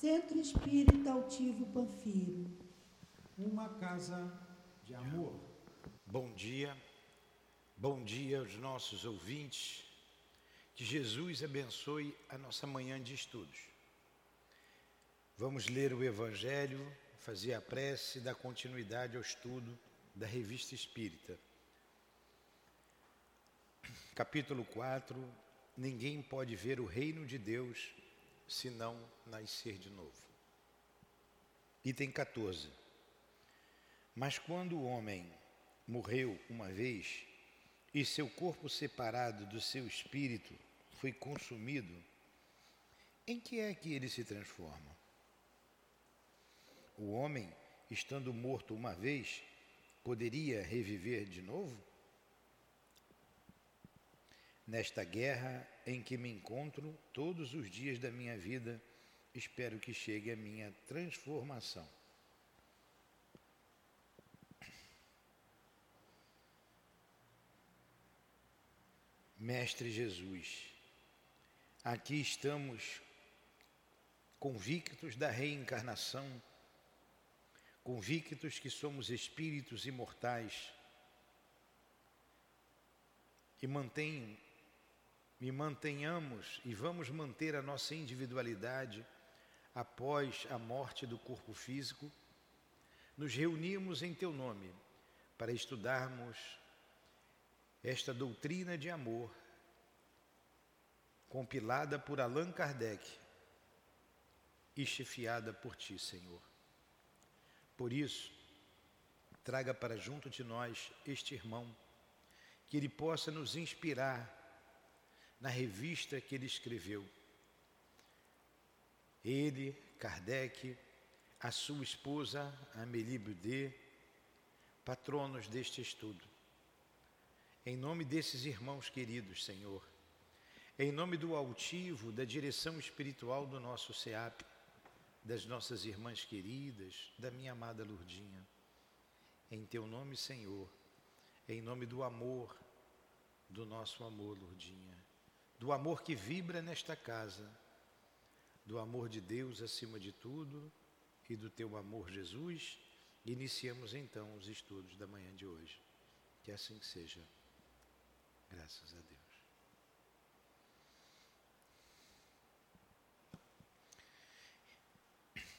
Centro Espírita Altivo Panfiro. Uma casa de amor. Bom dia, bom dia aos nossos ouvintes. Que Jesus abençoe a nossa manhã de estudos. Vamos ler o Evangelho, fazer a prece e dar continuidade ao estudo da Revista Espírita. Capítulo 4: Ninguém pode ver o reino de Deus se não nascer de novo. Item 14. Mas quando o homem morreu uma vez e seu corpo separado do seu espírito foi consumido, em que é que ele se transforma? O homem, estando morto uma vez, poderia reviver de novo? Nesta guerra em que me encontro todos os dias da minha vida, espero que chegue a minha transformação. Mestre Jesus, aqui estamos convictos da reencarnação, convictos que somos espíritos imortais e mantém e mantenhamos e vamos manter a nossa individualidade após a morte do corpo físico, nos reunimos em Teu nome para estudarmos esta doutrina de amor compilada por Allan Kardec e chefiada por Ti, Senhor. Por isso, traga para junto de nós este irmão, que ele possa nos inspirar na revista que ele escreveu. Ele, Kardec, a sua esposa, Amélie Boudet, patronos deste estudo. Em nome desses irmãos queridos, Senhor, em nome do altivo, da direção espiritual do nosso SEAP, das nossas irmãs queridas, da minha amada Lurdinha, em teu nome, Senhor, em nome do amor, do nosso amor, Lurdinha, do amor que vibra nesta casa, do amor de Deus acima de tudo e do teu amor, Jesus, iniciamos então os estudos da manhã de hoje. Que assim seja. Graças a Deus.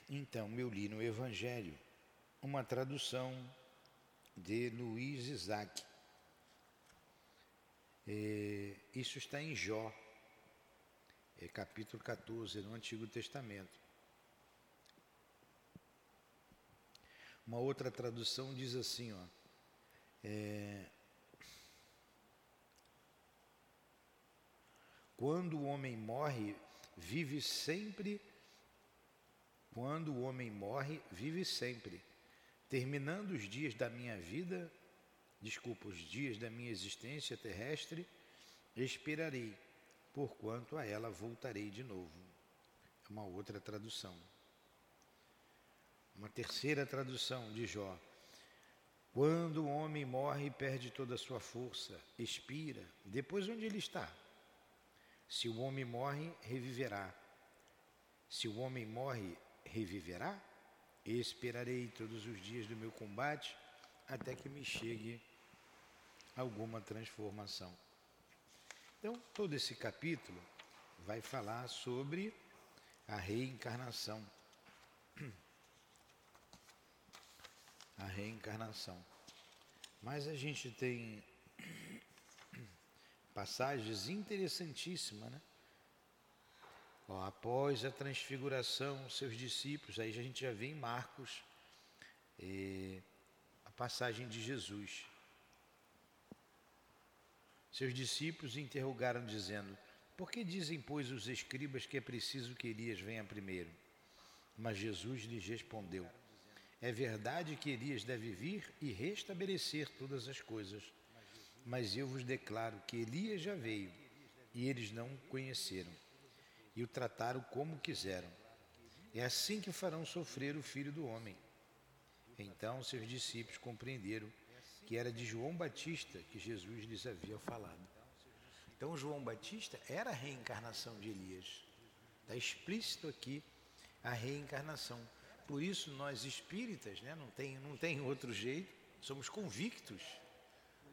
Então, eu li no Evangelho uma tradução de Luiz Isaac, é, isso está em Jó, é, capítulo 14, no Antigo Testamento. Uma outra tradução diz assim, ó, é, quando o homem morre, vive sempre. Quando o homem morre, vive sempre. Terminando os dias da minha vida, desculpa, os dias da minha existência terrestre, esperarei, porquanto a ela voltarei de novo. É uma outra tradução. Uma terceira tradução de Jó. Quando o homem morre e perde toda a sua força, expira, depois onde ele está? Se o homem morre, reviverá. Se o homem morre, reviverá? Esperarei todos os dias do meu combate até que me chegue alguma transformação. Então, todo esse capítulo vai falar sobre a reencarnação. A reencarnação. Mas a gente tem passagens interessantíssimas, né? Ó, após a transfiguração, seus discípulos, aí a gente já vê em Marcos eh, a passagem de Jesus. Seus discípulos interrogaram, dizendo: Por que dizem, pois, os escribas que é preciso que Elias venha primeiro? Mas Jesus lhes respondeu: É verdade que Elias deve vir e restabelecer todas as coisas. Mas eu vos declaro que Elias já veio e eles não o conheceram e o trataram como quiseram. É assim que farão sofrer o filho do homem. Então seus discípulos compreenderam que era de João Batista que Jesus lhes havia falado. Então, João Batista era a reencarnação de Elias. Está explícito aqui a reencarnação. Por isso nós espíritas, né, não, tem, não tem outro jeito, somos convictos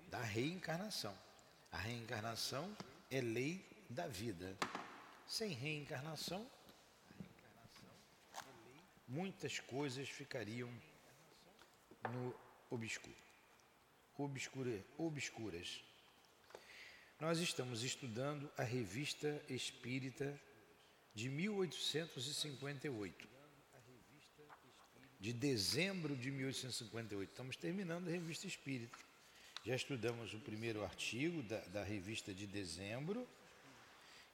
da reencarnação. A reencarnação é lei da vida. Sem reencarnação, muitas coisas ficariam no obscuro. Obscura, obscuras. Nós estamos estudando a Revista Espírita de 1858. De dezembro de 1858. Estamos terminando a Revista Espírita. Já estudamos o primeiro artigo da, da revista de dezembro,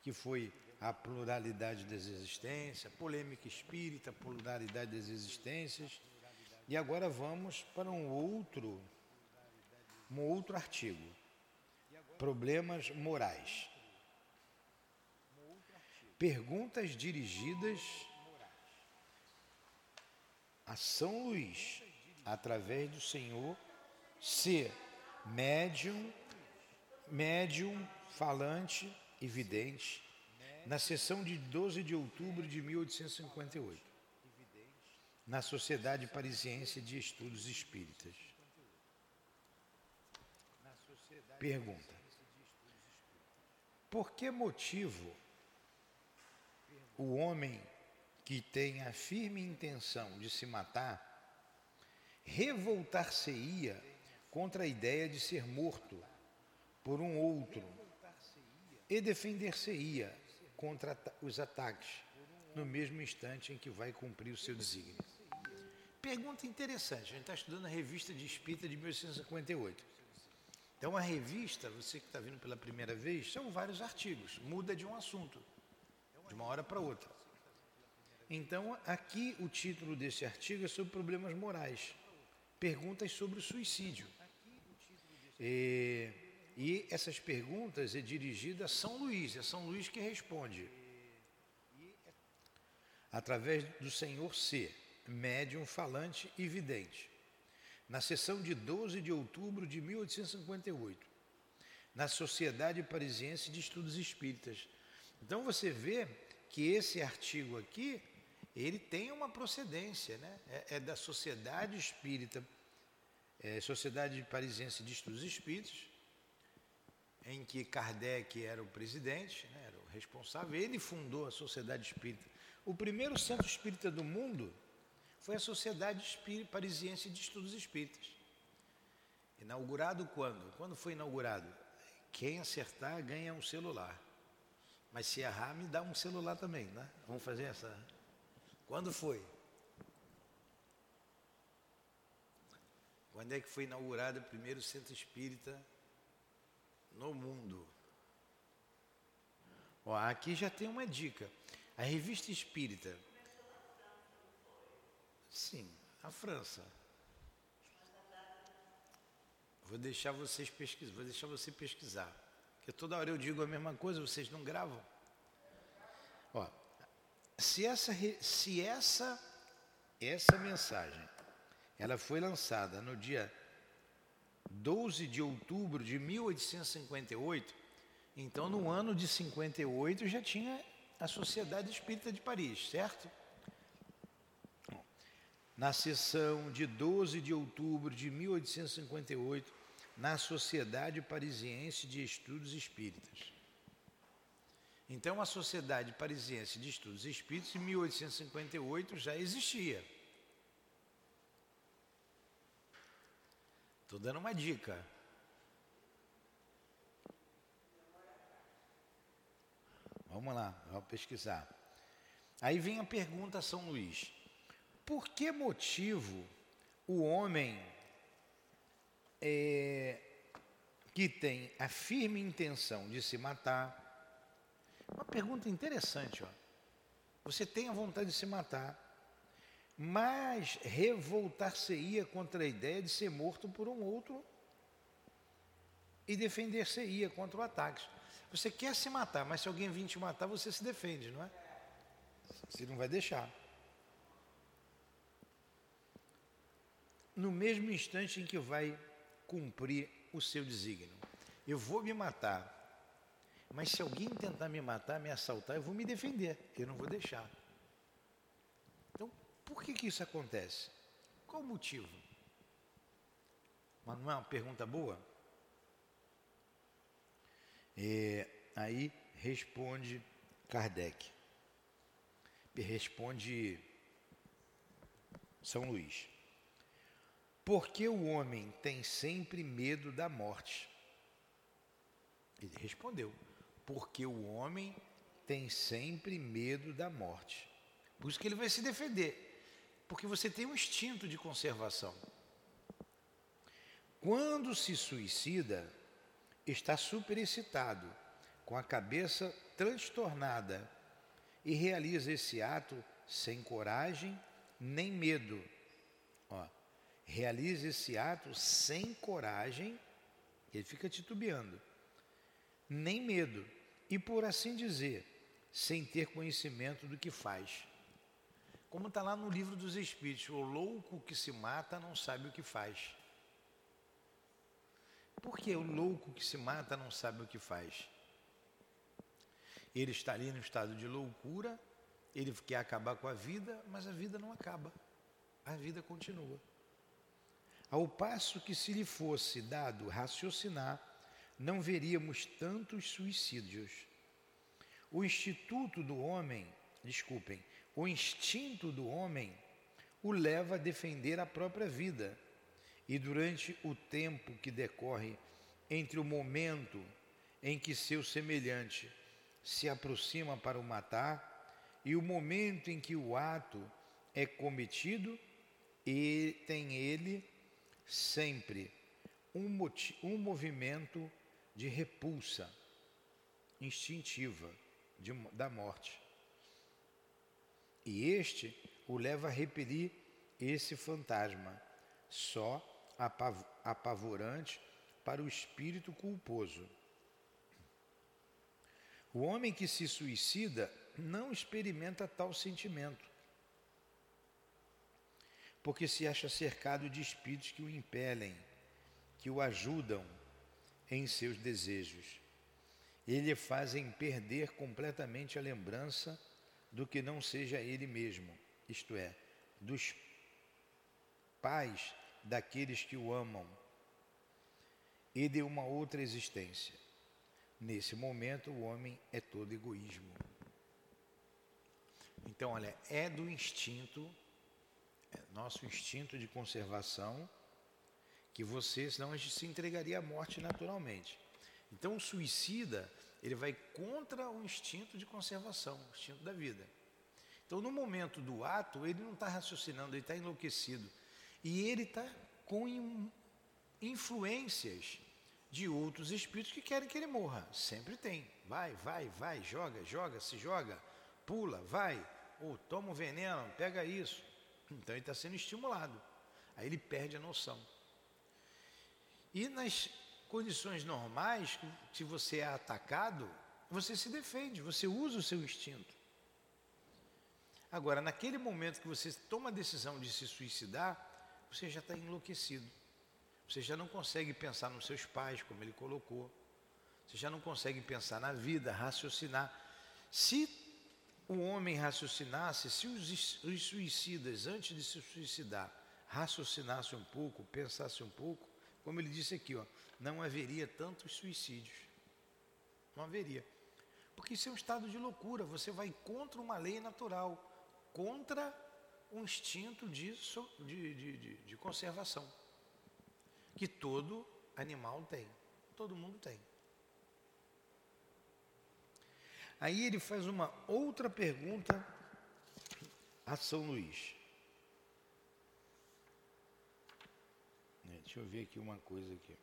que foi a pluralidade das existências, polêmica espírita, pluralidade das existências. E agora vamos para um outro, um outro artigo, problemas morais. Perguntas dirigidas a São Luís, através do Senhor, ser médium, médium, falante e vidente, na sessão de 12 de outubro de 1858, na Sociedade Parisiense de Estudos Espíritas. Pergunta: Por que motivo o homem que tem a firme intenção de se matar revoltar-se-ia contra a ideia de ser morto por um outro e defender-se-ia contra os ataques no mesmo instante em que vai cumprir o seu desígnio. Pergunta interessante, a gente está estudando a revista de Espírita de 1858. Então, a revista, você que está vindo pela primeira vez, são vários artigos, muda de um assunto, de uma hora para outra. Então, aqui o título desse artigo é sobre problemas morais, perguntas sobre o suicídio. E e essas perguntas é dirigida a São Luís, é São Luís que responde. Através do Senhor C, médium falante e vidente. Na sessão de 12 de outubro de 1858, na Sociedade Parisiense de Estudos Espíritas. Então você vê que esse artigo aqui, ele tem uma procedência, né? É, é da Sociedade Espírita, é, Sociedade Parisiense de Estudos Espíritas, em que Kardec era o presidente, né, era o responsável, ele fundou a Sociedade Espírita. O primeiro centro espírita do mundo foi a Sociedade Espírita Parisiense de Estudos Espíritas. Inaugurado quando? Quando foi inaugurado? Quem acertar ganha um celular. Mas se errar, me dá um celular também, né? Vamos fazer essa. Quando foi? Quando é que foi inaugurado o primeiro centro espírita no mundo. Ó, aqui já tem uma dica. A revista espírita. Sim, a França. Vou deixar vocês pesquisar, vou deixar você pesquisar. Porque toda hora eu digo a mesma coisa, vocês não gravam. Ó, se essa, se essa, essa mensagem ela foi lançada no dia 12 de outubro de 1858, então no ano de 58 já tinha a Sociedade Espírita de Paris, certo? Na sessão de 12 de outubro de 1858, na Sociedade Parisiense de Estudos Espíritas. Então, a Sociedade Parisiense de Estudos Espíritas, em 1858, já existia. Estou dando uma dica. Vamos lá, vamos pesquisar. Aí vem a pergunta a São Luís: por que motivo o homem é, que tem a firme intenção de se matar? Uma pergunta interessante, ó. Você tem a vontade de se matar, mas revoltar-se-ia contra a ideia de ser morto por um outro e defender-se-ia contra o ataque. Você quer se matar, mas se alguém vir te matar, você se defende, não é? Você não vai deixar. No mesmo instante em que vai cumprir o seu desígnio. Eu vou me matar, mas se alguém tentar me matar, me assaltar, eu vou me defender, eu não vou deixar. Por que, que isso acontece? Qual o motivo? Mas não é uma pergunta boa? É, aí responde Kardec. Responde São Luís. Porque o homem tem sempre medo da morte? Ele respondeu: Porque o homem tem sempre medo da morte. Por isso que ele vai se defender. Porque você tem um instinto de conservação. Quando se suicida, está superexcitado, com a cabeça transtornada, e realiza esse ato sem coragem nem medo. Ó, realiza esse ato sem coragem, ele fica titubeando, nem medo, e por assim dizer, sem ter conhecimento do que faz. Como está lá no livro dos Espíritos, o louco que se mata não sabe o que faz. Por que o louco que se mata não sabe o que faz? Ele está ali no estado de loucura, ele quer acabar com a vida, mas a vida não acaba. A vida continua. Ao passo que, se lhe fosse dado raciocinar, não veríamos tantos suicídios. O instituto do homem, desculpem, o instinto do homem o leva a defender a própria vida. E durante o tempo que decorre entre o momento em que seu semelhante se aproxima para o matar e o momento em que o ato é cometido, e tem ele sempre um, um movimento de repulsa instintiva de, da morte. E este o leva a repelir esse fantasma, só apav apavorante para o espírito culposo. O homem que se suicida não experimenta tal sentimento, porque se acha cercado de espíritos que o impelem, que o ajudam em seus desejos. E lhe fazem perder completamente a lembrança do que não seja ele mesmo, isto é, dos pais daqueles que o amam e de uma outra existência. Nesse momento, o homem é todo egoísmo. Então, olha, é do instinto, nosso instinto de conservação, que você, senão a gente se entregaria à morte naturalmente. Então, o suicida, ele vai contra o instinto de conservação, o instinto da vida. Então, no momento do ato, ele não está raciocinando, ele está enlouquecido. E ele está com influências de outros espíritos que querem que ele morra. Sempre tem. Vai, vai, vai, joga, joga, se joga, pula, vai, ou toma um veneno, pega isso. Então ele está sendo estimulado. Aí ele perde a noção. E nas condições normais, se você é atacado, você se defende, você usa o seu instinto. Agora, naquele momento que você toma a decisão de se suicidar, você já está enlouquecido. Você já não consegue pensar nos seus pais, como ele colocou. Você já não consegue pensar na vida, raciocinar. Se o homem raciocinasse, se os, os suicidas, antes de se suicidar, raciocinassem um pouco, pensassem um pouco, como ele disse aqui, ó, não haveria tantos suicídios. Não haveria. Porque isso é um estado de loucura. Você vai contra uma lei natural, contra um instinto de, de, de, de conservação. Que todo animal tem. Todo mundo tem. Aí ele faz uma outra pergunta a São Luís. É, deixa eu ver aqui uma coisa aqui.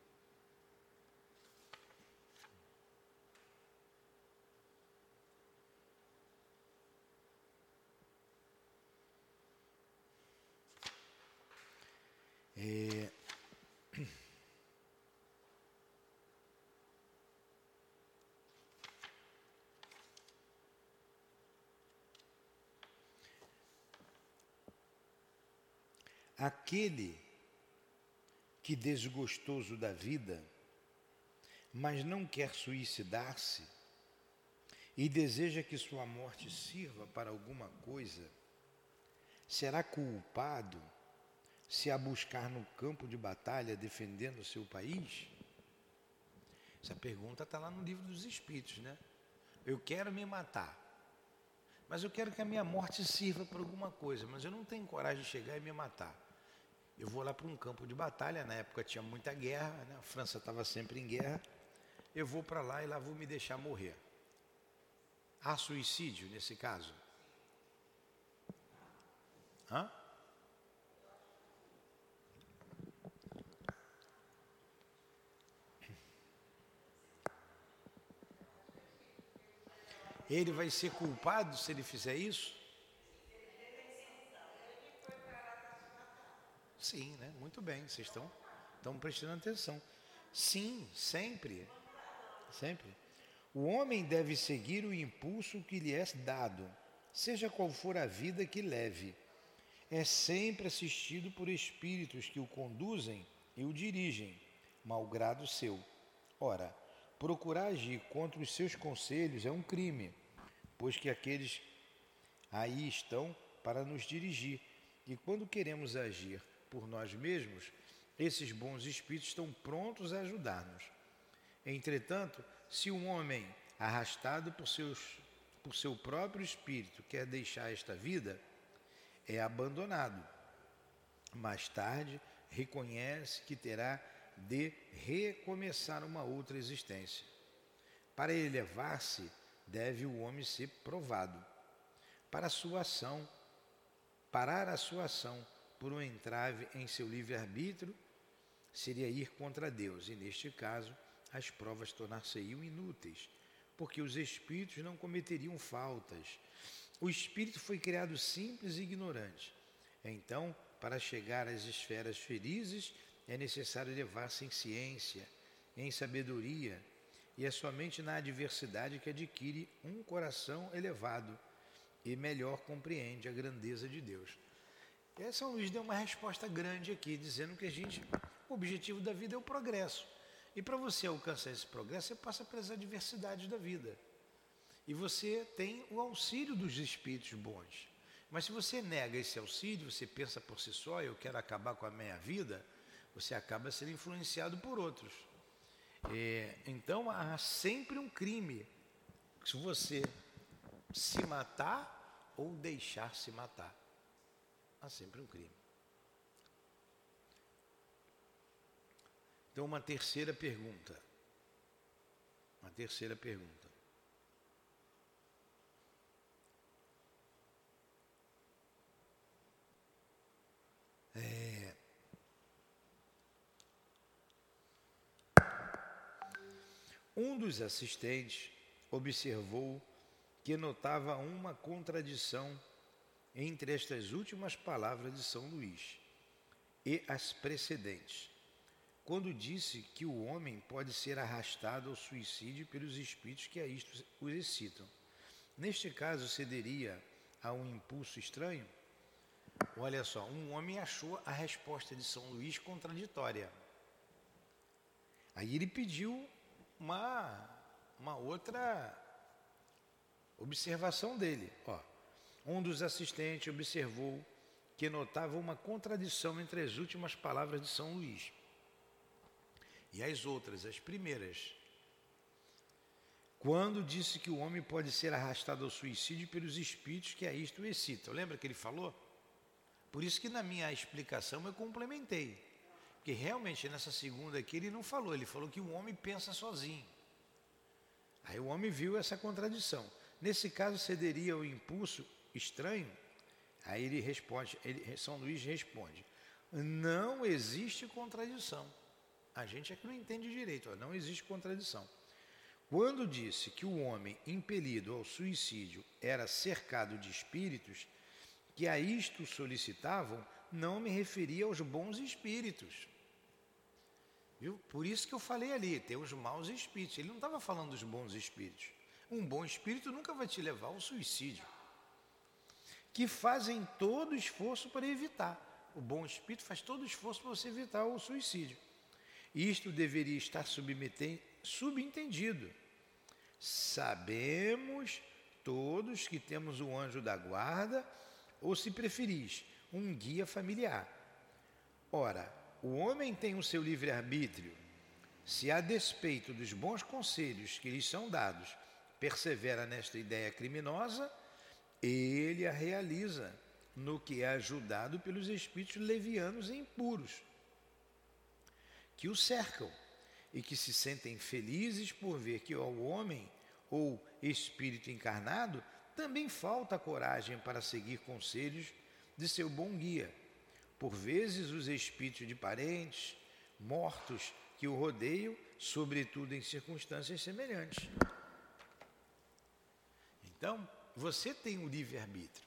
Aquele que desgostoso da vida, mas não quer suicidar-se e deseja que sua morte sirva para alguma coisa, será culpado se a buscar no campo de batalha defendendo seu país? Essa pergunta está lá no livro dos Espíritos, né? Eu quero me matar, mas eu quero que a minha morte sirva para alguma coisa, mas eu não tenho coragem de chegar e me matar. Eu vou lá para um campo de batalha, na época tinha muita guerra, né? a França estava sempre em guerra. Eu vou para lá e lá vou me deixar morrer. Há suicídio nesse caso? Hã? Ele vai ser culpado se ele fizer isso? Sim, né? Muito bem, vocês estão, estão prestando atenção. Sim, sempre. Sempre. O homem deve seguir o impulso que lhe é dado, seja qual for a vida que leve. É sempre assistido por espíritos que o conduzem e o dirigem, malgrado seu. Ora, procurar agir contra os seus conselhos é um crime pois que aqueles aí estão para nos dirigir. E quando queremos agir por nós mesmos, esses bons espíritos estão prontos a ajudar-nos. Entretanto, se um homem arrastado por, seus, por seu próprio espírito quer deixar esta vida, é abandonado. Mais tarde, reconhece que terá de recomeçar uma outra existência. Para elevar-se deve o homem ser provado. Para a sua ação, parar a sua ação por um entrave em seu livre-arbítrio seria ir contra Deus, e neste caso as provas tornar-se-iam inúteis, porque os espíritos não cometeriam faltas. O espírito foi criado simples e ignorante. Então, para chegar às esferas felizes, é necessário elevar-se em ciência, em sabedoria, e é somente na adversidade que adquire um coração elevado e melhor compreende a grandeza de Deus. E São Luís deu uma resposta grande aqui, dizendo que a gente, o objetivo da vida é o progresso. E para você alcançar esse progresso, você passa pelas adversidades da vida. E você tem o auxílio dos espíritos bons. Mas se você nega esse auxílio, você pensa por si só, eu quero acabar com a minha vida, você acaba sendo influenciado por outros. É, então há sempre um crime se você se matar ou deixar se matar. Há sempre um crime. Então, uma terceira pergunta. Uma terceira pergunta. É, Um dos assistentes observou que notava uma contradição entre estas últimas palavras de São Luís e as precedentes, quando disse que o homem pode ser arrastado ao suicídio pelos espíritos que a isto o excitam. Neste caso, cederia a um impulso estranho? Olha só, um homem achou a resposta de São Luís contraditória. Aí ele pediu uma, uma outra observação dele. Ó, um dos assistentes observou que notava uma contradição entre as últimas palavras de São Luís e as outras, as primeiras. Quando disse que o homem pode ser arrastado ao suicídio pelos espíritos que a isto excitam. Lembra que ele falou? Por isso que na minha explicação eu complementei. Porque realmente nessa segunda aqui ele não falou, ele falou que o homem pensa sozinho. Aí o homem viu essa contradição. Nesse caso, cederia ao impulso estranho? Aí ele responde, ele, São Luís responde: não existe contradição. A gente é que não entende direito, ó, não existe contradição. Quando disse que o homem impelido ao suicídio era cercado de espíritos que a isto solicitavam, não me referia aos bons espíritos. Viu? Por isso que eu falei ali, tem os maus espíritos. Ele não estava falando dos bons espíritos. Um bom espírito nunca vai te levar ao suicídio. Que fazem todo esforço para evitar. O bom espírito faz todo esforço para você evitar o suicídio. Isto deveria estar subentendido. Sabemos todos que temos o anjo da guarda ou se preferis, um guia familiar. Ora, o homem tem o seu livre-arbítrio. Se, a despeito dos bons conselhos que lhes são dados, persevera nesta ideia criminosa, ele a realiza no que é ajudado pelos espíritos levianos e impuros, que o cercam e que se sentem felizes por ver que ao homem ou espírito encarnado também falta coragem para seguir conselhos de seu bom guia. Por vezes, os espíritos de parentes mortos que o rodeiam, sobretudo em circunstâncias semelhantes. Então, você tem o livre-arbítrio.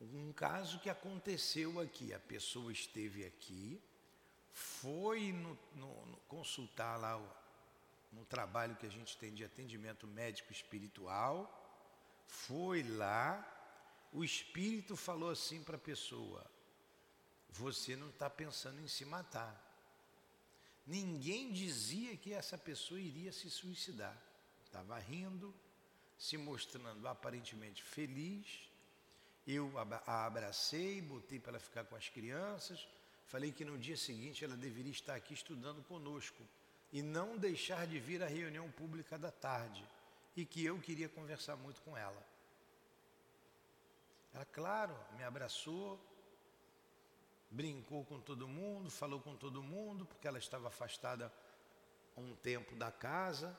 Um caso que aconteceu aqui, a pessoa esteve aqui, foi no, no, no consultar lá o, no trabalho que a gente tem de atendimento médico espiritual, foi lá, o espírito falou assim para a pessoa: Você não está pensando em se matar. Ninguém dizia que essa pessoa iria se suicidar. Estava rindo, se mostrando aparentemente feliz. Eu a abracei, botei para ela ficar com as crianças. Falei que no dia seguinte ela deveria estar aqui estudando conosco e não deixar de vir à reunião pública da tarde e que eu queria conversar muito com ela. Ela, claro, me abraçou, brincou com todo mundo, falou com todo mundo, porque ela estava afastada um tempo da casa.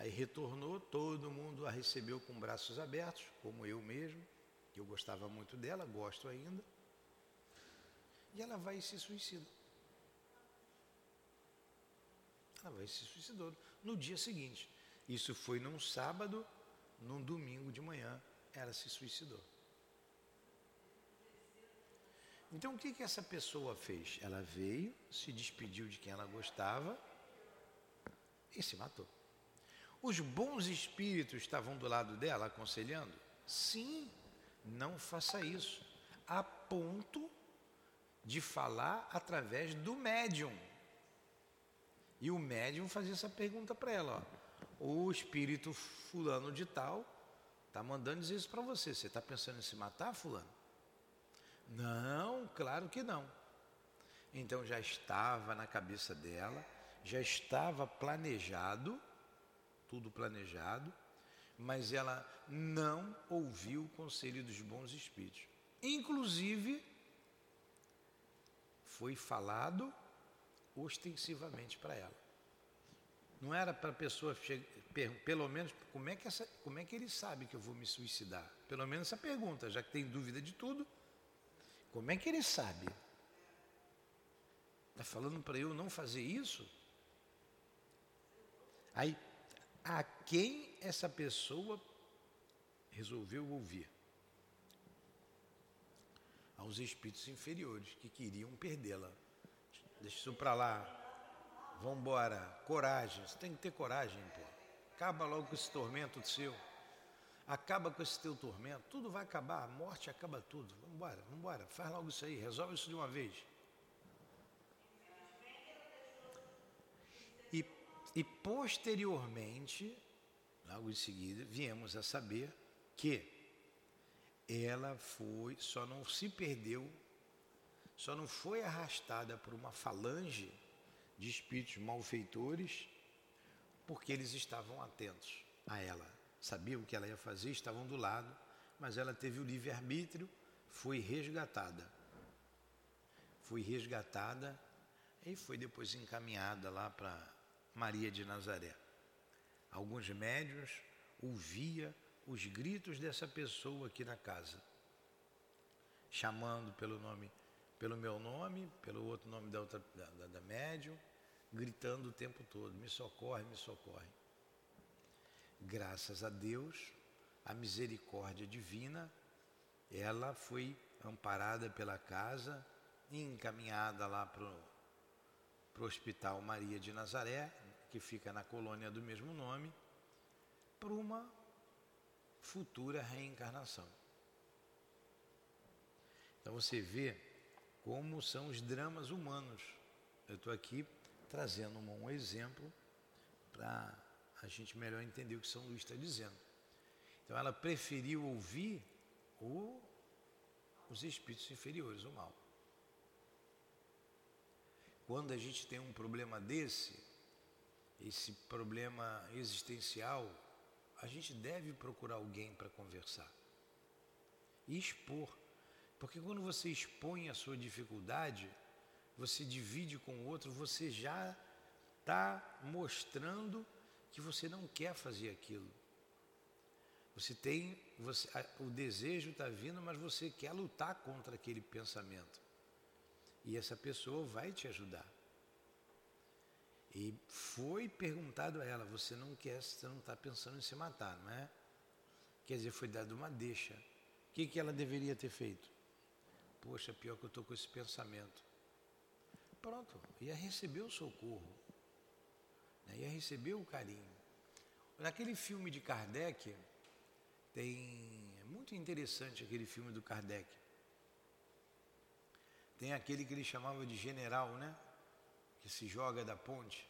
Aí retornou, todo mundo a recebeu com braços abertos, como eu mesmo, que eu gostava muito dela, gosto ainda. E ela vai e se suicida. Ela vai se suicidou no dia seguinte. Isso foi num sábado, num domingo de manhã, ela se suicidou. Então o que, que essa pessoa fez? Ela veio, se despediu de quem ela gostava e se matou. Os bons espíritos estavam do lado dela aconselhando? Sim, não faça isso. A ponto de falar através do médium. E o médium fazia essa pergunta para ela: ó, o espírito fulano de tal está mandando dizer isso para você. Você está pensando em se matar, fulano? Não, claro que não. Então já estava na cabeça dela, já estava planejado, tudo planejado, mas ela não ouviu o conselho dos bons espíritos. Inclusive, foi falado ostensivamente para ela. Não era para a pessoa, pelo menos, como é, que essa, como é que ele sabe que eu vou me suicidar? Pelo menos essa pergunta, já que tem dúvida de tudo, como é que ele sabe? Está falando para eu não fazer isso? Aí, a quem essa pessoa resolveu ouvir? Aos espíritos inferiores que queriam perdê-la. Deixa isso para lá. Vamos embora. Coragem. Você tem que ter coragem, pô. Acaba logo com esse tormento seu. Acaba com esse teu tormento. Tudo vai acabar. A morte acaba tudo. Vamos embora. Faz logo isso aí. Resolve isso de uma vez. E, posteriormente, logo em seguida, viemos a saber que ela foi, só não se perdeu só não foi arrastada por uma falange de espíritos malfeitores porque eles estavam atentos a ela, sabiam o que ela ia fazer, estavam do lado, mas ela teve o livre-arbítrio, foi resgatada. Foi resgatada e foi depois encaminhada lá para Maria de Nazaré. Alguns médios ouvia os gritos dessa pessoa aqui na casa, chamando pelo nome pelo meu nome, pelo outro nome da, outra, da, da, da médium, gritando o tempo todo: me socorre, me socorre. Graças a Deus, a misericórdia divina, ela foi amparada pela casa e encaminhada lá para o Hospital Maria de Nazaré, que fica na colônia do mesmo nome, para uma futura reencarnação. Então você vê como são os dramas humanos. Eu estou aqui trazendo um exemplo para a gente melhor entender o que São Luís está dizendo. Então ela preferiu ouvir o, os espíritos inferiores, o mal. Quando a gente tem um problema desse, esse problema existencial, a gente deve procurar alguém para conversar e expor. Porque quando você expõe a sua dificuldade, você divide com o outro, você já está mostrando que você não quer fazer aquilo. Você tem, você, o desejo está vindo, mas você quer lutar contra aquele pensamento. E essa pessoa vai te ajudar. E foi perguntado a ela: você não quer, você não está pensando em se matar, não é? Quer dizer, foi dado uma deixa. O que, que ela deveria ter feito? Poxa, pior que eu estou com esse pensamento. Pronto, ia receber o socorro, né? ia receber o carinho. Naquele filme de Kardec, tem. É muito interessante aquele filme do Kardec. Tem aquele que ele chamava de general, né? Que se joga da ponte.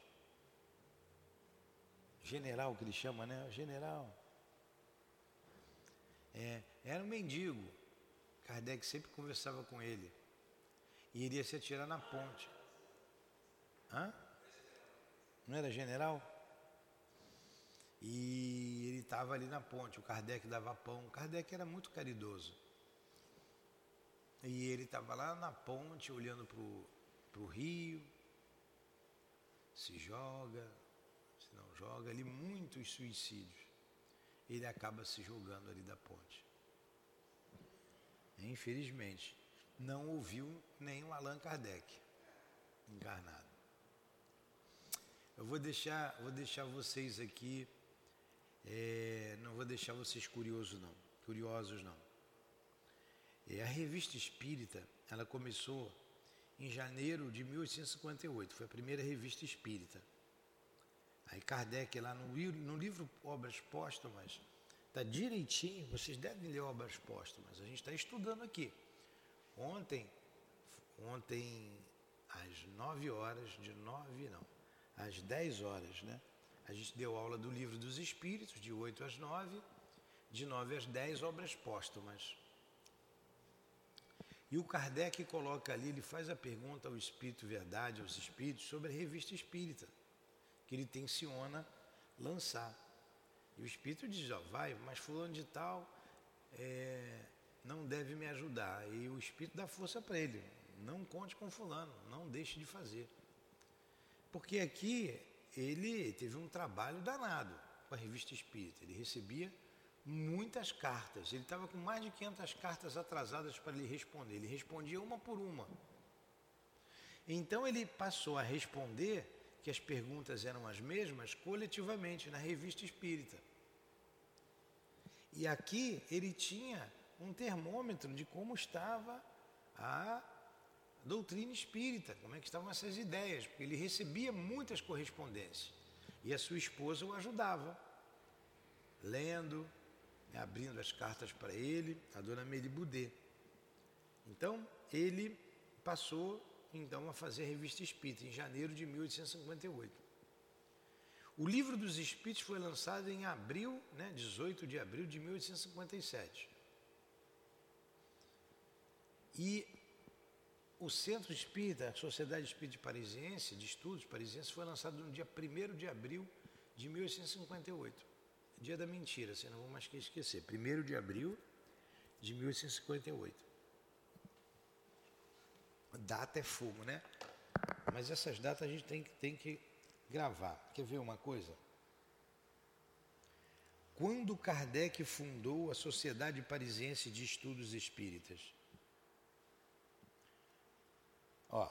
General que ele chama, né? General. É, era um mendigo. Kardec sempre conversava com ele. E iria se atirar na ponte. Hã? Não era general? E ele estava ali na ponte, o Kardec dava pão. O Kardec era muito caridoso. E ele estava lá na ponte, olhando para o rio, se joga, se não joga, ali muitos suicídios. Ele acaba se jogando ali da ponte. Infelizmente, não ouviu o Allan Kardec encarnado. Eu vou deixar, vou deixar vocês aqui é, não vou deixar vocês curiosos não, curiosos não. É, a revista Espírita, ela começou em janeiro de 1858, foi a primeira revista espírita. Aí Kardec lá no, no livro Obras Póstumas, está direitinho, vocês devem ler Obras Póstumas, a gente está estudando aqui. Ontem, ontem às 9 horas, de 9 não, às 10 horas, né? A gente deu aula do livro dos Espíritos, de 8 às 9, de 9 às 10, obras póstumas. E o Kardec coloca ali, ele faz a pergunta ao Espírito Verdade, aos Espíritos, sobre a revista Espírita, que ele tensiona lançar. E o Espírito diz, ó, vai, mas fulano de tal é, não deve me ajudar. E o Espírito dá força para ele, não conte com fulano, não deixe de fazer. Porque aqui ele teve um trabalho danado com a revista Espírita. Ele recebia muitas cartas. Ele estava com mais de 500 cartas atrasadas para ele responder. Ele respondia uma por uma. Então ele passou a responder que as perguntas eram as mesmas coletivamente na revista Espírita. E aqui ele tinha um termômetro de como estava a doutrina espírita, como é que estavam essas ideias, porque ele recebia muitas correspondências e a sua esposa o ajudava, lendo, abrindo as cartas para ele, a dona Meli Boudet. Então, ele passou então a fazer a revista espírita em janeiro de 1858. O livro dos Espíritos foi lançado em abril, né, 18 de abril de 1857. E o Centro Espírita, a Sociedade Espírita Parisiense, de Estudos Parisiense, foi lançado no dia 1 de abril de 1858. Dia da mentira, você não vou mais esquecer. 1 de abril de 1858. Data é fogo, né? Mas essas datas a gente tem, tem que gravar. Quer ver uma coisa? Quando Kardec fundou a Sociedade Parisiense de Estudos Espíritas? Ó,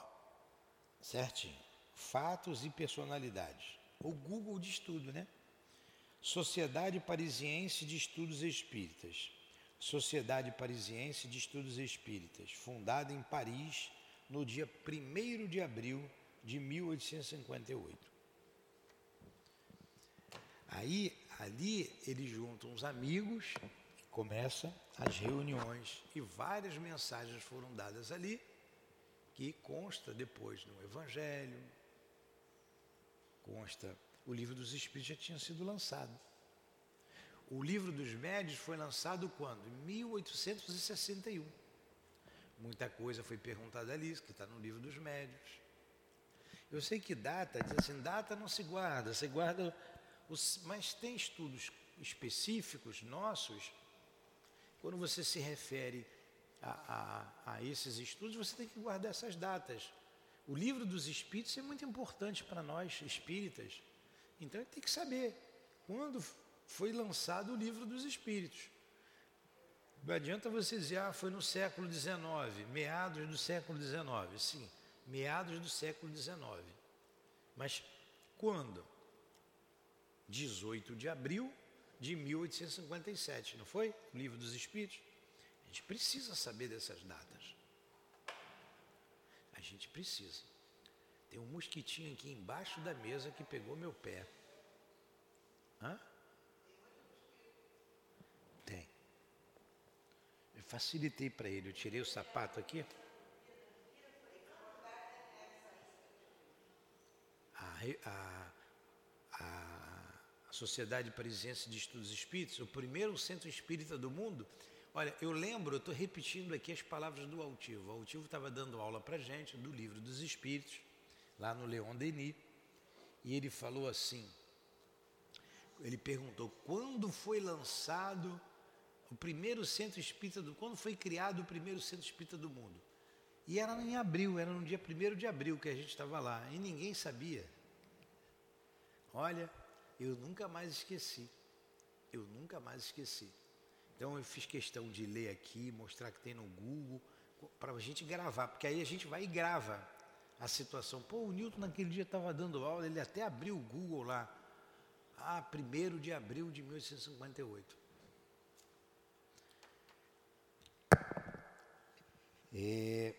certinho. Fatos e personalidades. O Google de estudo, né? Sociedade Parisiense de Estudos Espíritas. Sociedade Parisiense de Estudos Espíritas, fundada em Paris no dia 1 de abril de 1858. Aí, ali, ele junta uns amigos, começa as reuniões e várias mensagens foram dadas ali que consta depois no Evangelho, consta, o livro dos Espíritos já tinha sido lançado. O livro dos médios foi lançado quando? Em 1861. Muita coisa foi perguntada ali, que está no livro dos médios. Eu sei que data, diz assim, data não se guarda, se guarda. Os, mas tem estudos específicos nossos, quando você se refere a, a, a esses estudos, você tem que guardar essas datas. O livro dos espíritos é muito importante para nós espíritas. Então tem que saber quando foi lançado o livro dos espíritos. Não adianta você dizer, ah, foi no século XIX, meados do século XIX. Sim, meados do século XIX. Mas quando? 18 de abril de 1857, não foi? O livro dos Espíritos. A gente precisa saber dessas datas. A gente precisa. Tem um mosquitinho aqui embaixo da mesa que pegou meu pé. Hã? Tem. Eu facilitei para ele. Eu tirei o sapato aqui. A, a, a, Sociedade Parisiense de Estudos Espíritos, o primeiro centro espírita do mundo. Olha, eu lembro, eu estou repetindo aqui as palavras do Altivo. O Altivo estava dando aula para gente do livro dos Espíritos, lá no Leon Denis, e ele falou assim: ele perguntou quando foi lançado o primeiro centro espírita do quando foi criado o primeiro centro espírita do mundo. E era em abril, era no dia 1 de abril que a gente estava lá, e ninguém sabia. Olha, eu nunca mais esqueci. Eu nunca mais esqueci. Então eu fiz questão de ler aqui, mostrar que tem no Google, para a gente gravar, porque aí a gente vai e grava a situação. Pô, o Newton naquele dia estava dando aula, ele até abriu o Google lá. Ah, 1 de abril de 1858. É,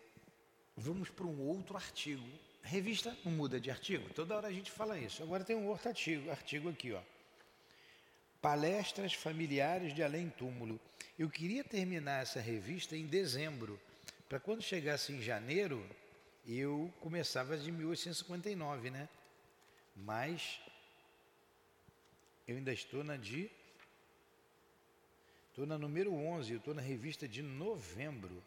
vamos para um outro artigo. Revista não muda de artigo, toda hora a gente fala isso. Agora tem um outro artigo, artigo aqui, ó. Palestras familiares de além túmulo. Eu queria terminar essa revista em dezembro, para quando chegasse em janeiro, eu começava de 1859, né? Mas eu ainda estou na de Estou na número 11, eu estou na revista de novembro.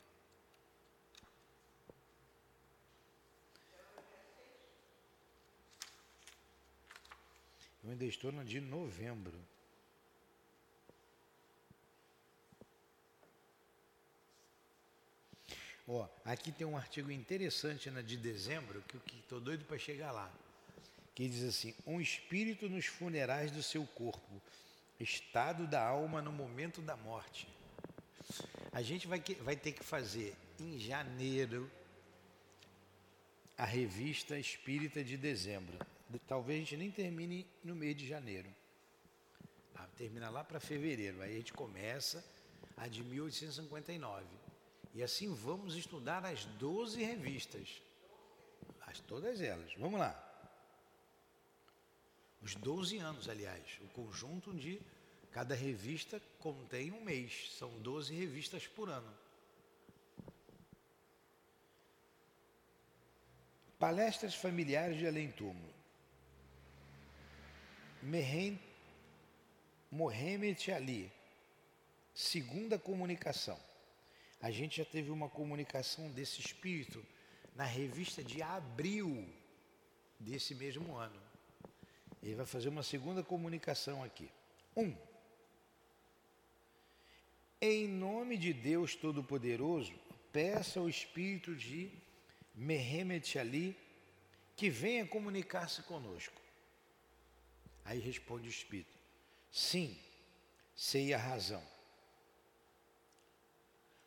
Eu ainda estou no de novembro. Ó, aqui tem um artigo interessante na de dezembro, que estou doido para chegar lá. Que diz assim: Um espírito nos funerais do seu corpo, estado da alma no momento da morte. A gente vai, vai ter que fazer em janeiro a revista Espírita de dezembro talvez a gente nem termine no mês de janeiro. Ah, termina lá para fevereiro. Aí a gente começa a de 1859. E assim vamos estudar as 12 revistas. As, todas elas. Vamos lá. Os 12 anos, aliás. O conjunto de cada revista contém um mês. São 12 revistas por ano. Palestras familiares de além túmulo. Mohamed Ali, segunda comunicação. A gente já teve uma comunicação desse espírito na revista de abril desse mesmo ano. Ele vai fazer uma segunda comunicação aqui. Um. Em nome de Deus Todo-Poderoso, peça ao espírito de Mehemet Ali que venha comunicar-se conosco. Aí responde o Espírito: Sim, sei a razão.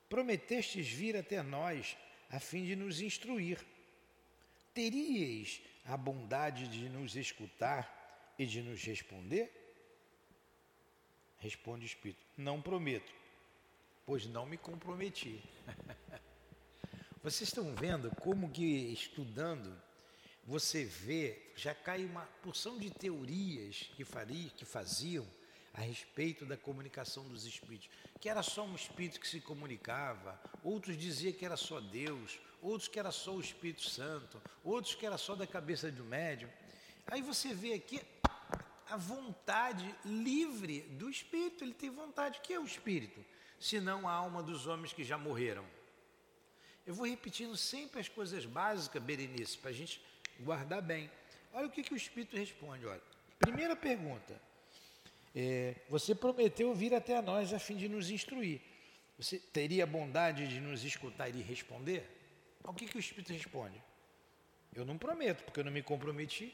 Prometestes vir até nós a fim de nos instruir. Teríeis a bondade de nos escutar e de nos responder? Responde o Espírito: Não prometo, pois não me comprometi. Vocês estão vendo como que estudando você vê, já cai uma porção de teorias que, faria, que faziam a respeito da comunicação dos espíritos, que era só um espírito que se comunicava, outros diziam que era só Deus, outros que era só o Espírito Santo, outros que era só da cabeça do médium. Aí você vê aqui a vontade livre do espírito. Ele tem vontade. O que é o espírito? Senão a alma dos homens que já morreram. Eu vou repetindo sempre as coisas básicas, Berenice, para a gente guardar bem. Olha o que, que o espírito responde. Olha. Primeira pergunta. É, você prometeu vir até nós a fim de nos instruir. Você teria a bondade de nos escutar e responder? O que, que o Espírito responde? Eu não prometo, porque eu não me comprometi.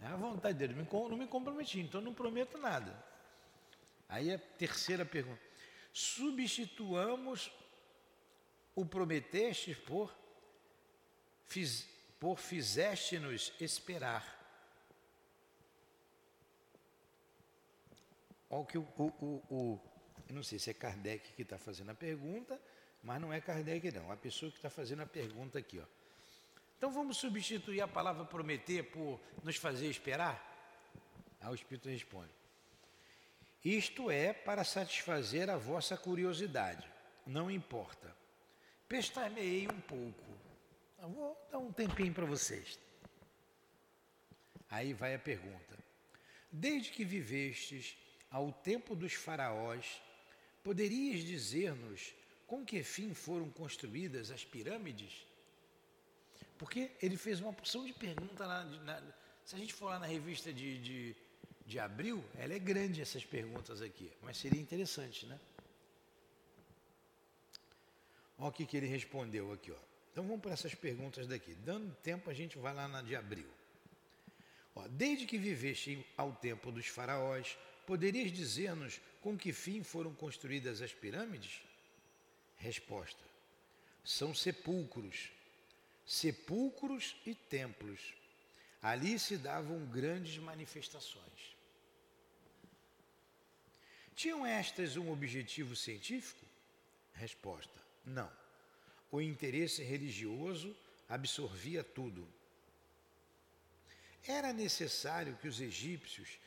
É a vontade dele, não me comprometi, então não prometo nada. Aí a terceira pergunta. Substituamos o prometeste por, fiz, por fizeste-nos esperar. Olha que o, o, o, o, não sei se é Kardec que está fazendo a pergunta, mas não é Kardec não, a pessoa que está fazendo a pergunta aqui, ó. Então vamos substituir a palavra prometer por nos fazer esperar? Aí o Espírito responde: Isto é para satisfazer a vossa curiosidade, não importa. Pestaneei um pouco. Eu vou dar um tempinho para vocês. Aí vai a pergunta: Desde que vivestes ao tempo dos faraós, poderias dizer-nos com que fim foram construídas as pirâmides? Porque ele fez uma porção de perguntas lá. Na, se a gente for lá na revista de, de, de abril, ela é grande essas perguntas aqui, mas seria interessante, né? Olha o que, que ele respondeu aqui, ó. Então vamos para essas perguntas daqui. Dando tempo, a gente vai lá na de abril. Ó, desde que viveste ao tempo dos faraós, Poderias dizer-nos com que fim foram construídas as pirâmides? Resposta: São sepulcros, sepulcros e templos. Ali se davam grandes manifestações. Tinham estas um objetivo científico? Resposta: Não. O interesse religioso absorvia tudo. Era necessário que os egípcios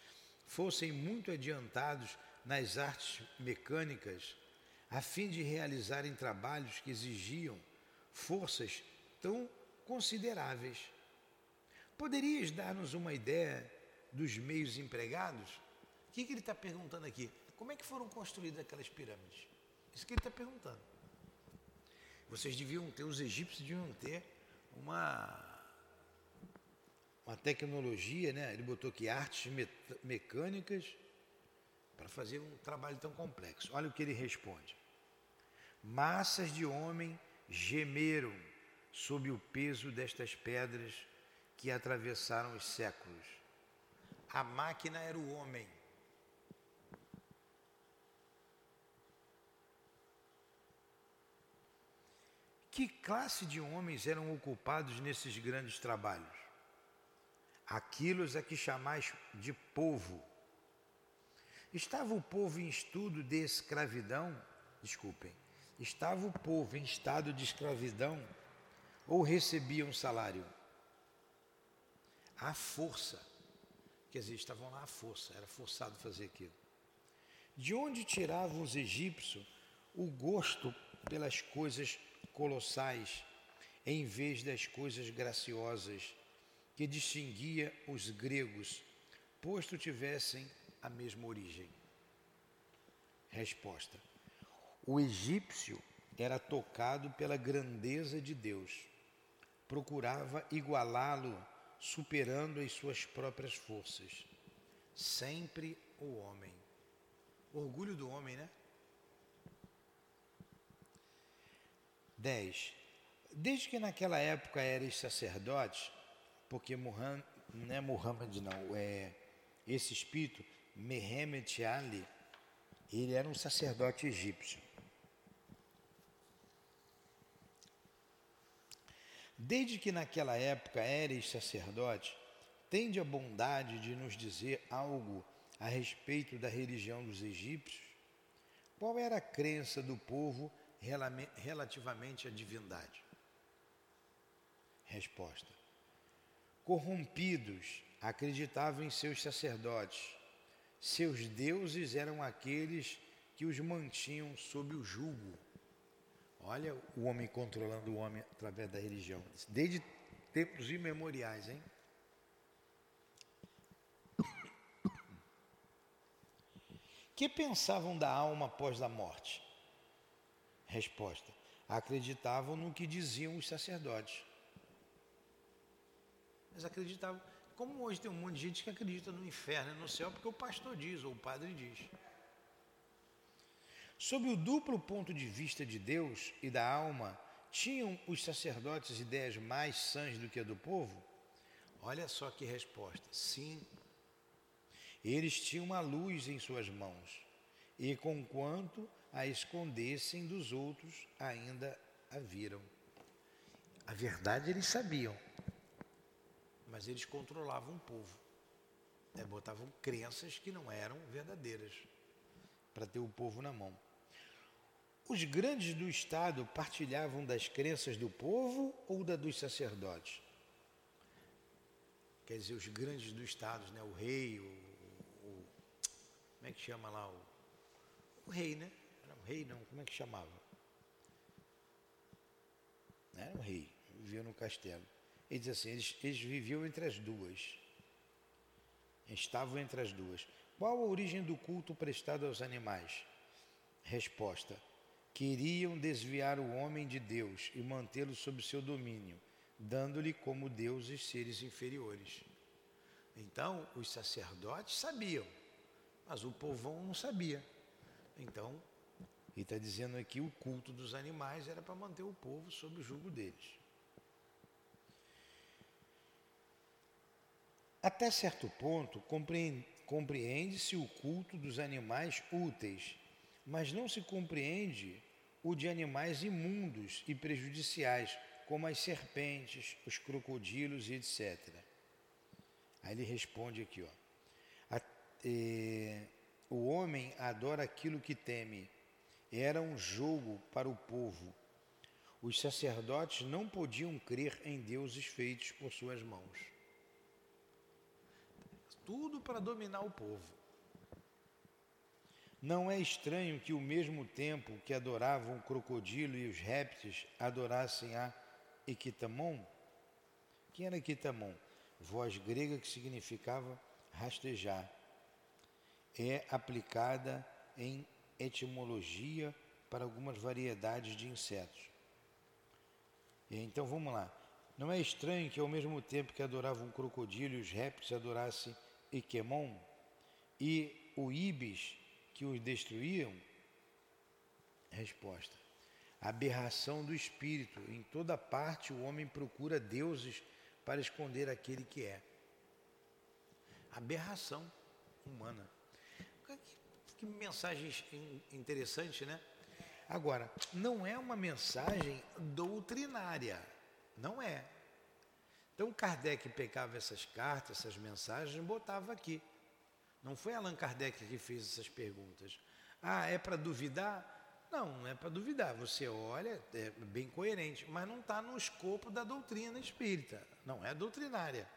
fossem muito adiantados nas artes mecânicas, a fim de realizarem trabalhos que exigiam forças tão consideráveis. Poderias dar-nos uma ideia dos meios empregados? O que, que ele está perguntando aqui? Como é que foram construídas aquelas pirâmides? Isso que ele está perguntando. Vocês deviam ter, os egípcios deviam ter uma uma tecnologia, né? ele botou aqui artes mecânicas para fazer um trabalho tão complexo. Olha o que ele responde. Massas de homem gemeram sob o peso destas pedras que atravessaram os séculos. A máquina era o homem. Que classe de homens eram ocupados nesses grandes trabalhos? Aquilo é que chamais de povo. Estava o povo em estudo de escravidão? Desculpem. Estava o povo em estado de escravidão ou recebia um salário? À força. Quer dizer, estavam lá à força, era forçado fazer aquilo. De onde tiravam os egípcios o gosto pelas coisas colossais em vez das coisas graciosas que distinguia os gregos, posto tivessem a mesma origem? Resposta: O egípcio era tocado pela grandeza de Deus, procurava igualá-lo, superando as suas próprias forças. Sempre o homem. orgulho do homem, né? 10. Desde que naquela época eres sacerdote, porque Muhammad, não é Muhammad não, é esse espírito, Mehemet Ali, ele era um sacerdote egípcio. Desde que naquela época eres sacerdote, tende a bondade de nos dizer algo a respeito da religião dos egípcios? Qual era a crença do povo relativamente à divindade? Resposta: corrompidos, acreditavam em seus sacerdotes. Seus deuses eram aqueles que os mantinham sob o jugo. Olha o homem controlando o homem através da religião, desde tempos imemoriais, hein? Que pensavam da alma após a morte? Resposta: acreditavam no que diziam os sacerdotes. Eles acreditavam. Como hoje tem um monte de gente que acredita no inferno e no céu porque o pastor diz ou o padre diz. Sob o duplo ponto de vista de Deus e da alma, tinham os sacerdotes ideias mais sãs do que a do povo? Olha só que resposta. Sim. Eles tinham uma luz em suas mãos, e conquanto a escondessem dos outros, ainda a viram. A verdade eles sabiam, mas eles controlavam o povo. É, botavam crenças que não eram verdadeiras para ter o povo na mão. Os grandes do Estado partilhavam das crenças do povo ou da dos sacerdotes? Quer dizer, os grandes do Estado, né? o rei, o, o, como é que chama lá? O, o rei, né? Era um rei, não, como é que chamava? Era um rei, vivia no castelo. Ele diz assim, eles, eles viviam entre as duas. Estavam entre as duas. Qual a origem do culto prestado aos animais? Resposta: queriam desviar o homem de Deus e mantê-lo sob seu domínio, dando-lhe como deuses seres inferiores. Então, os sacerdotes sabiam, mas o povão não sabia. Então, ele está dizendo aqui o culto dos animais era para manter o povo sob o jugo deles. Até certo ponto, compreende-se o culto dos animais úteis mas não se compreende o de animais imundos e prejudiciais, como as serpentes, os crocodilos e etc. Aí ele responde aqui, ó. A, é, o homem adora aquilo que teme. Era um jogo para o povo. Os sacerdotes não podiam crer em deuses feitos por suas mãos. Tudo para dominar o povo. Não é estranho que, ao mesmo tempo que adoravam o crocodilo e os répteis, adorassem a Equitamon? Quem era Equitamon? Voz grega que significava rastejar. É aplicada em etimologia para algumas variedades de insetos. Então vamos lá. Não é estranho que, ao mesmo tempo que adoravam o crocodilo e os répteis, adorassem Equemon e o ibis que os destruíam? Resposta: aberração do espírito. Em toda parte o homem procura deuses para esconder aquele que é. Aberração humana. Que mensagem interessante, né? Agora, não é uma mensagem doutrinária. Não é. Então Kardec pegava essas cartas, essas mensagens e botava aqui. Não foi Allan Kardec que fez essas perguntas. Ah, é para duvidar? Não, não é para duvidar. Você olha, é bem coerente, mas não está no escopo da doutrina espírita. Não é doutrinária.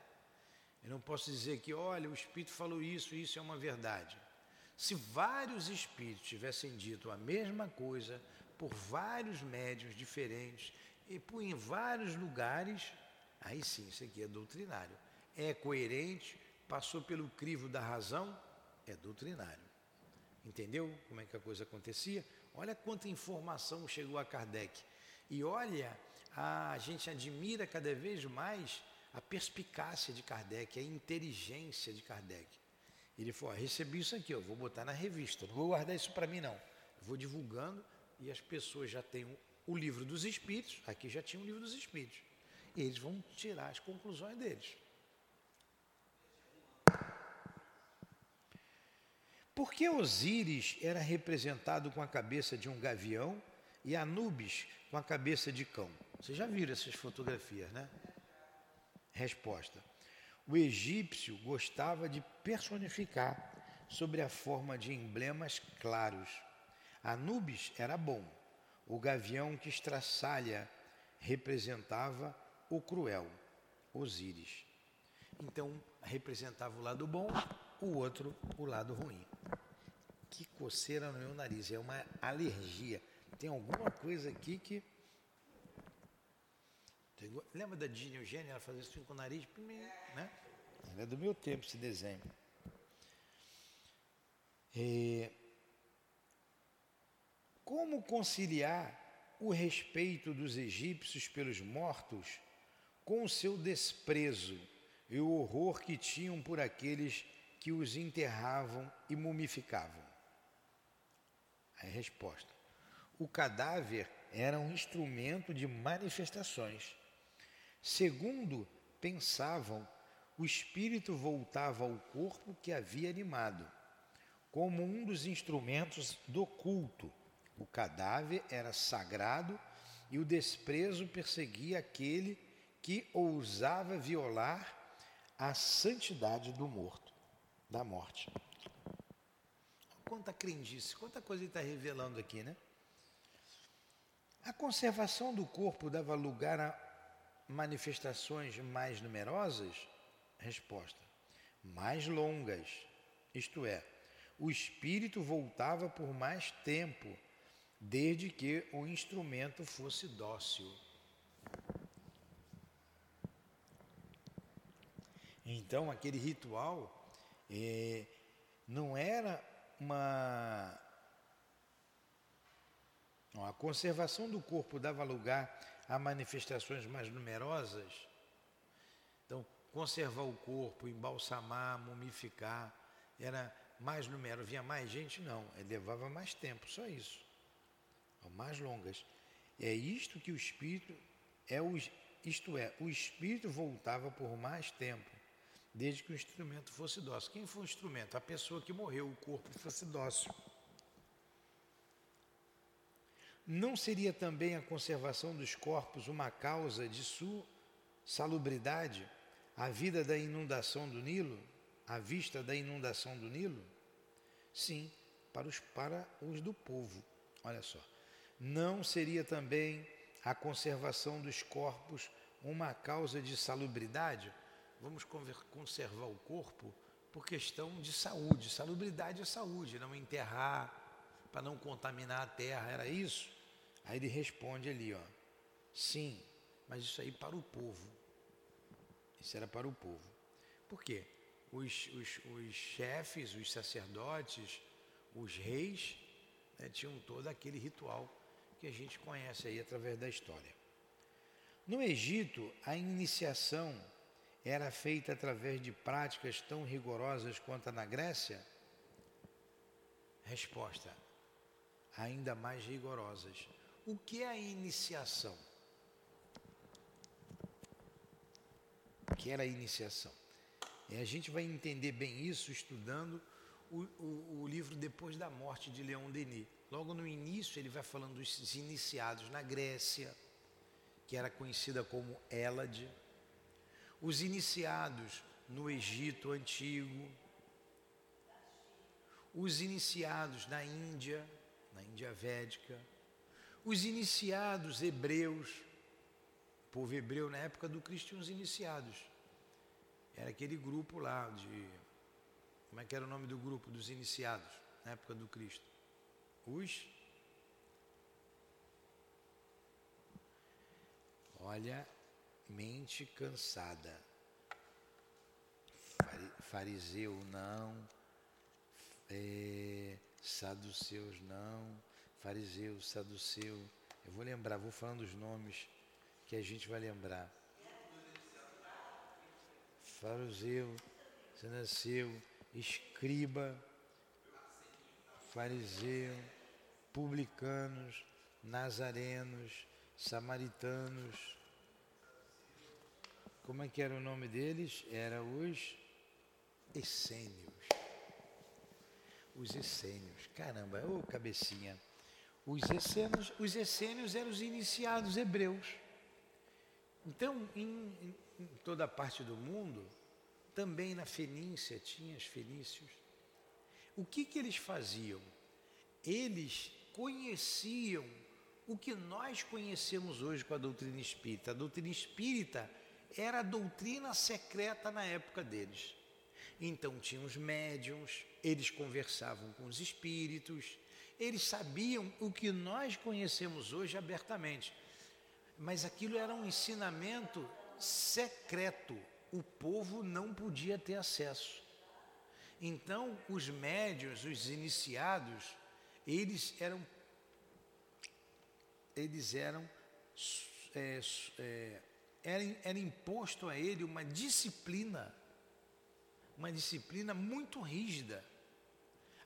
Eu não posso dizer que, olha, o espírito falou isso, isso é uma verdade. Se vários espíritos tivessem dito a mesma coisa por vários médios diferentes e por em vários lugares, aí sim, isso aqui é doutrinário. É coerente, passou pelo crivo da razão, é doutrinário. Entendeu como é que a coisa acontecia? Olha quanta informação chegou a Kardec. E olha, a gente admira cada vez mais a perspicácia de Kardec, a inteligência de Kardec. Ele falou: recebi isso aqui, eu vou botar na revista, não vou guardar isso para mim não. Vou divulgando e as pessoas já têm o livro dos Espíritos, aqui já tinha o livro dos Espíritos. Eles vão tirar as conclusões deles. Por que Osíris era representado com a cabeça de um gavião e Anubis com a cabeça de cão? Vocês já viram essas fotografias, né? Resposta: O egípcio gostava de personificar sobre a forma de emblemas claros. Anubis era bom. O gavião que estraçalha representava o cruel, Osíris. Então, representava o lado bom, o outro o lado ruim. Que coceira no meu nariz, é uma alergia. Tem alguma coisa aqui que. Lembra da Dina Eugênia? Ela fazia isso com o nariz, né? É do meu tempo esse desenho. E Como conciliar o respeito dos egípcios pelos mortos com o seu desprezo e o horror que tinham por aqueles que os enterravam e mumificavam? A resposta: o cadáver era um instrumento de manifestações. Segundo pensavam, o espírito voltava ao corpo que havia animado, como um dos instrumentos do culto. O cadáver era sagrado e o desprezo perseguia aquele que ousava violar a santidade do morto, da morte. Quanta crendice, quanta coisa ele está revelando aqui, né? A conservação do corpo dava lugar a manifestações mais numerosas? Resposta: mais longas. Isto é, o espírito voltava por mais tempo, desde que o instrumento fosse dócil. Então, aquele ritual é, não era uma. a conservação do corpo dava lugar a manifestações mais numerosas. Então, conservar o corpo, embalsamar, mumificar, era mais numeroso. Vinha mais gente? Não, ele levava mais tempo, só isso. Mais longas. É isto que o espírito é o, isto é, o espírito voltava por mais tempo desde que o instrumento fosse dócil. Quem foi o instrumento? A pessoa que morreu, o corpo fosse dócil. Não seria também a conservação dos corpos uma causa de sua salubridade, a vida da inundação do Nilo, a vista da inundação do Nilo? Sim, para os, para os do povo. Olha só. Não seria também a conservação dos corpos uma causa de salubridade? Vamos conservar o corpo por questão de saúde. Salubridade é saúde, não enterrar, para não contaminar a terra, era isso? Aí ele responde ali, ó, sim, mas isso aí para o povo. Isso era para o povo. Por quê? Os, os, os chefes, os sacerdotes, os reis, né, tinham todo aquele ritual que a gente conhece aí através da história. No Egito, a iniciação era feita através de práticas tão rigorosas quanto na Grécia? Resposta: ainda mais rigorosas. O que é a iniciação? O que era a iniciação? E a gente vai entender bem isso estudando o, o, o, livro Depois da Morte de Leon Denis. Logo no início, ele vai falando dos iniciados na Grécia, que era conhecida como Hélade os iniciados no Egito antigo, os iniciados na Índia, na Índia Védica, os iniciados hebreus, o povo hebreu na época do Cristo tinha os iniciados. Era aquele grupo lá de. Como é que era o nome do grupo dos iniciados na época do Cristo? Os. Olha, mente cansada. Fariseu não, é, saduceus não, fariseu, saduceu. Eu vou lembrar, vou falando os nomes que a gente vai lembrar. Fariseu, saduceu, escriba, fariseu, publicanos, nazarenos, samaritanos, como é que era o nome deles? Era os essênios. Os essênios. Caramba, ô cabecinha. Os essênios, os essênios eram os iniciados hebreus. Então, em, em toda parte do mundo, também na Fenícia tinha os fenícios. O que, que eles faziam? Eles conheciam o que nós conhecemos hoje com a doutrina espírita. A doutrina espírita era a doutrina secreta na época deles. Então tinham os médiums, eles conversavam com os espíritos, eles sabiam o que nós conhecemos hoje abertamente. Mas aquilo era um ensinamento secreto, o povo não podia ter acesso. Então, os médios, os iniciados, eles eram eles eram é, é, era, era imposto a ele uma disciplina, uma disciplina muito rígida,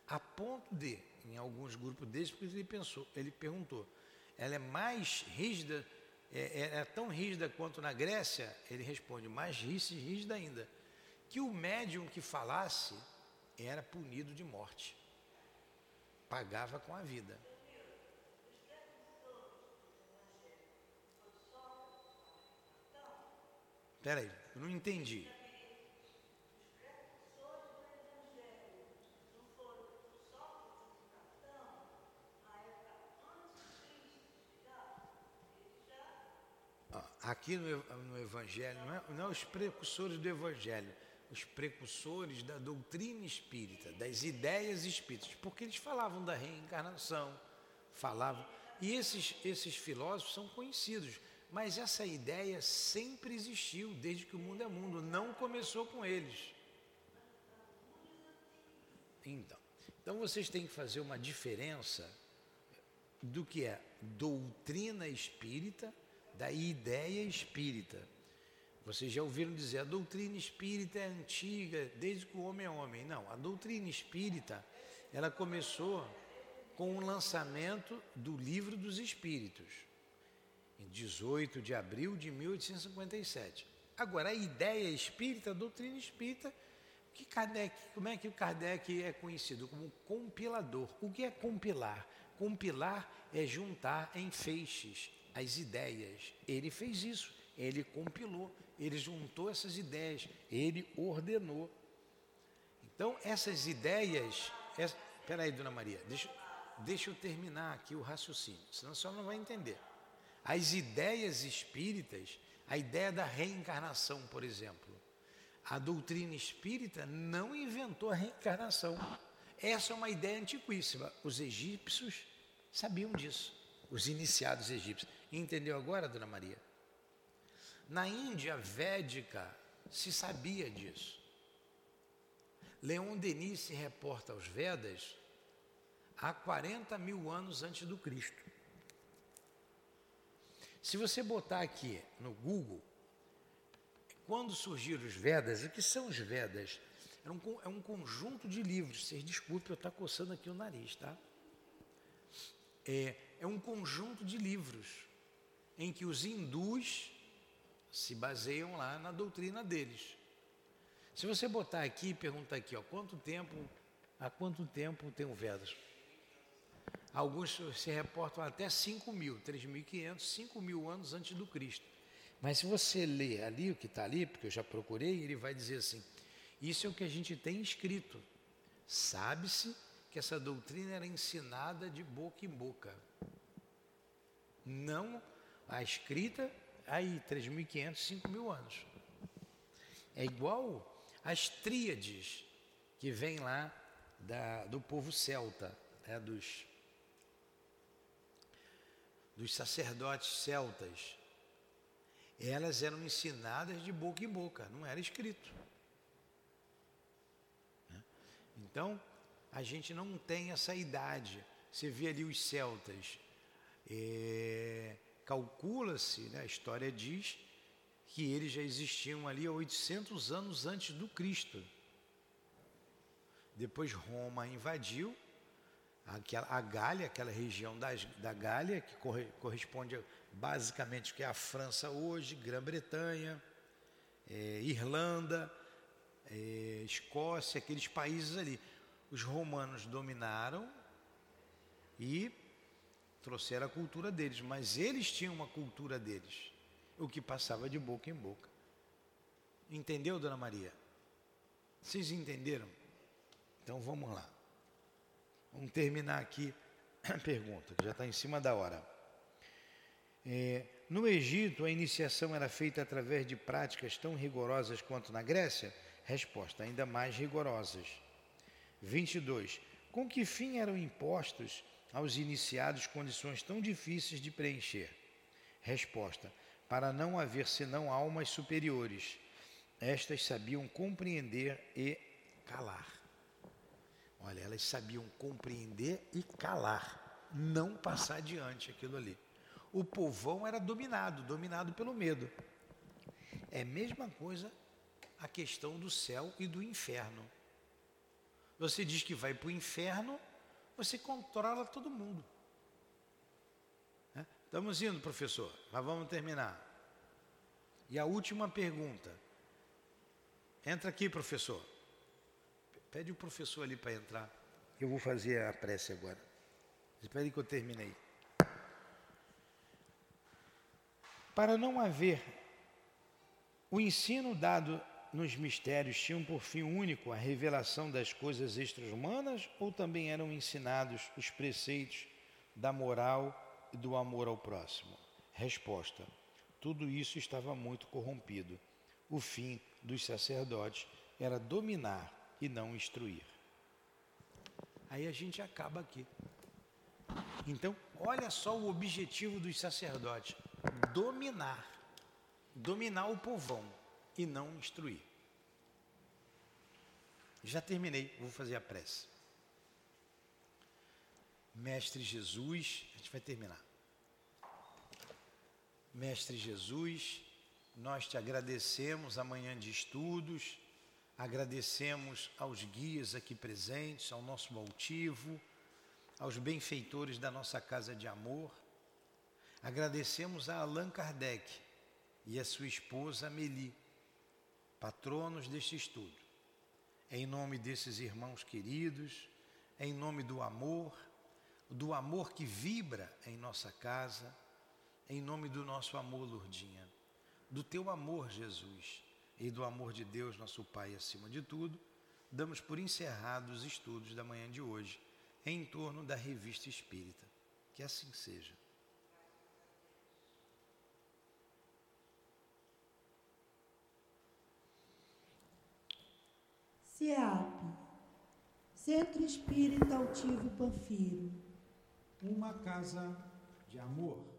a ponto de, em alguns grupos deles, porque ele pensou, ele perguntou, ela é mais rígida, é, é, é tão rígida quanto na Grécia? Ele responde, mais rígida ainda, que o médium que falasse era punido de morte, pagava com a vida. Espera aí, eu não entendi. Aqui no, no Evangelho, não é, não é os precursores do Evangelho, os precursores da doutrina espírita, das ideias espíritas, porque eles falavam da reencarnação, falavam. E esses, esses filósofos são conhecidos. Mas essa ideia sempre existiu, desde que o mundo é mundo, não começou com eles. Então, então vocês têm que fazer uma diferença do que é doutrina espírita da ideia espírita. Vocês já ouviram dizer a doutrina espírita é antiga, desde que o homem é homem. Não, a doutrina espírita, ela começou com o lançamento do livro dos espíritos em 18 de abril de 1857. Agora, a ideia espírita, a doutrina espírita, que Kardec, como é que o Kardec é conhecido? Como compilador. O que é compilar? Compilar é juntar em feixes as ideias. Ele fez isso, ele compilou, ele juntou essas ideias, ele ordenou. Então, essas ideias. Espera aí, dona Maria, deixa, deixa eu terminar aqui o raciocínio, senão a senhora não vai entender. As ideias espíritas, a ideia da reencarnação, por exemplo, a doutrina espírita não inventou a reencarnação. Essa é uma ideia antiquíssima. Os egípcios sabiam disso, os iniciados egípcios. Entendeu agora, dona Maria? Na Índia védica se sabia disso. Leon Denis se reporta aos Vedas há 40 mil anos antes do Cristo. Se você botar aqui no Google, quando surgiram os Vedas, o que são os Vedas? É um, é um conjunto de livros. Vocês desculpem, eu estou coçando aqui o nariz, tá? É, é um conjunto de livros em que os hindus se baseiam lá na doutrina deles. Se você botar aqui e perguntar aqui, ó, quanto tempo, há quanto tempo tem o Vedas? Alguns se reportam até 5 mil, 3.500, 5 mil anos antes do Cristo. Mas se você ler ali o que está ali, porque eu já procurei, ele vai dizer assim: isso é o que a gente tem escrito. Sabe-se que essa doutrina era ensinada de boca em boca. Não a escrita, aí, 3.500, 5 mil anos. É igual as tríades que vem lá da, do povo celta, é, dos dos sacerdotes celtas, elas eram ensinadas de boca em boca, não era escrito. Né? Então, a gente não tem essa idade. Você vê ali os celtas, é, calcula-se, né, a história diz que eles já existiam ali há 800 anos antes do Cristo. Depois Roma invadiu aquela, a Gália, aquela região das, da Gália, que corre, corresponde basicamente que é a França hoje, Grã-Bretanha, é, Irlanda, é, Escócia, aqueles países ali. Os romanos dominaram e trouxeram a cultura deles, mas eles tinham uma cultura deles, o que passava de boca em boca. Entendeu, dona Maria? Vocês entenderam? Então vamos lá. Vamos terminar aqui a pergunta, que já está em cima da hora. É, no Egito, a iniciação era feita através de práticas tão rigorosas quanto na Grécia? Resposta: ainda mais rigorosas. 22. Com que fim eram impostos aos iniciados condições tão difíceis de preencher? Resposta: para não haver senão almas superiores. Estas sabiam compreender e calar. Olha, elas sabiam compreender e calar, não passar adiante aquilo ali. o povão era dominado, dominado pelo medo. É a mesma coisa a questão do céu e do inferno. Você diz que vai para o inferno, você controla todo mundo. Estamos indo, professor, mas vamos terminar. E a última pergunta. Entra aqui, professor. Pede o professor ali para entrar. Eu vou fazer a prece agora. Espere que eu terminei. Para não haver o ensino dado nos mistérios tinham por fim único a revelação das coisas extra-humanas ou também eram ensinados os preceitos da moral e do amor ao próximo? Resposta: tudo isso estava muito corrompido. O fim dos sacerdotes era dominar e não instruir. Aí a gente acaba aqui. Então, olha só o objetivo dos sacerdotes: dominar. Dominar o povão e não instruir. Já terminei, vou fazer a prece. Mestre Jesus, a gente vai terminar. Mestre Jesus, nós te agradecemos amanhã de estudos, agradecemos aos guias aqui presentes, ao nosso altivo, aos benfeitores da nossa casa de amor. Agradecemos a Allan Kardec e a sua esposa Amélie, patronos deste estudo. Em nome desses irmãos queridos, em nome do amor, do amor que vibra em nossa casa, em nome do nosso amor, Lourdinha, do teu amor, Jesus, e do amor de Deus, nosso Pai, acima de tudo, damos por encerrados os estudos da manhã de hoje em torno da revista espírita. Que assim seja. CEAP, Centro Espírita Altivo Panfiro. Uma casa de amor.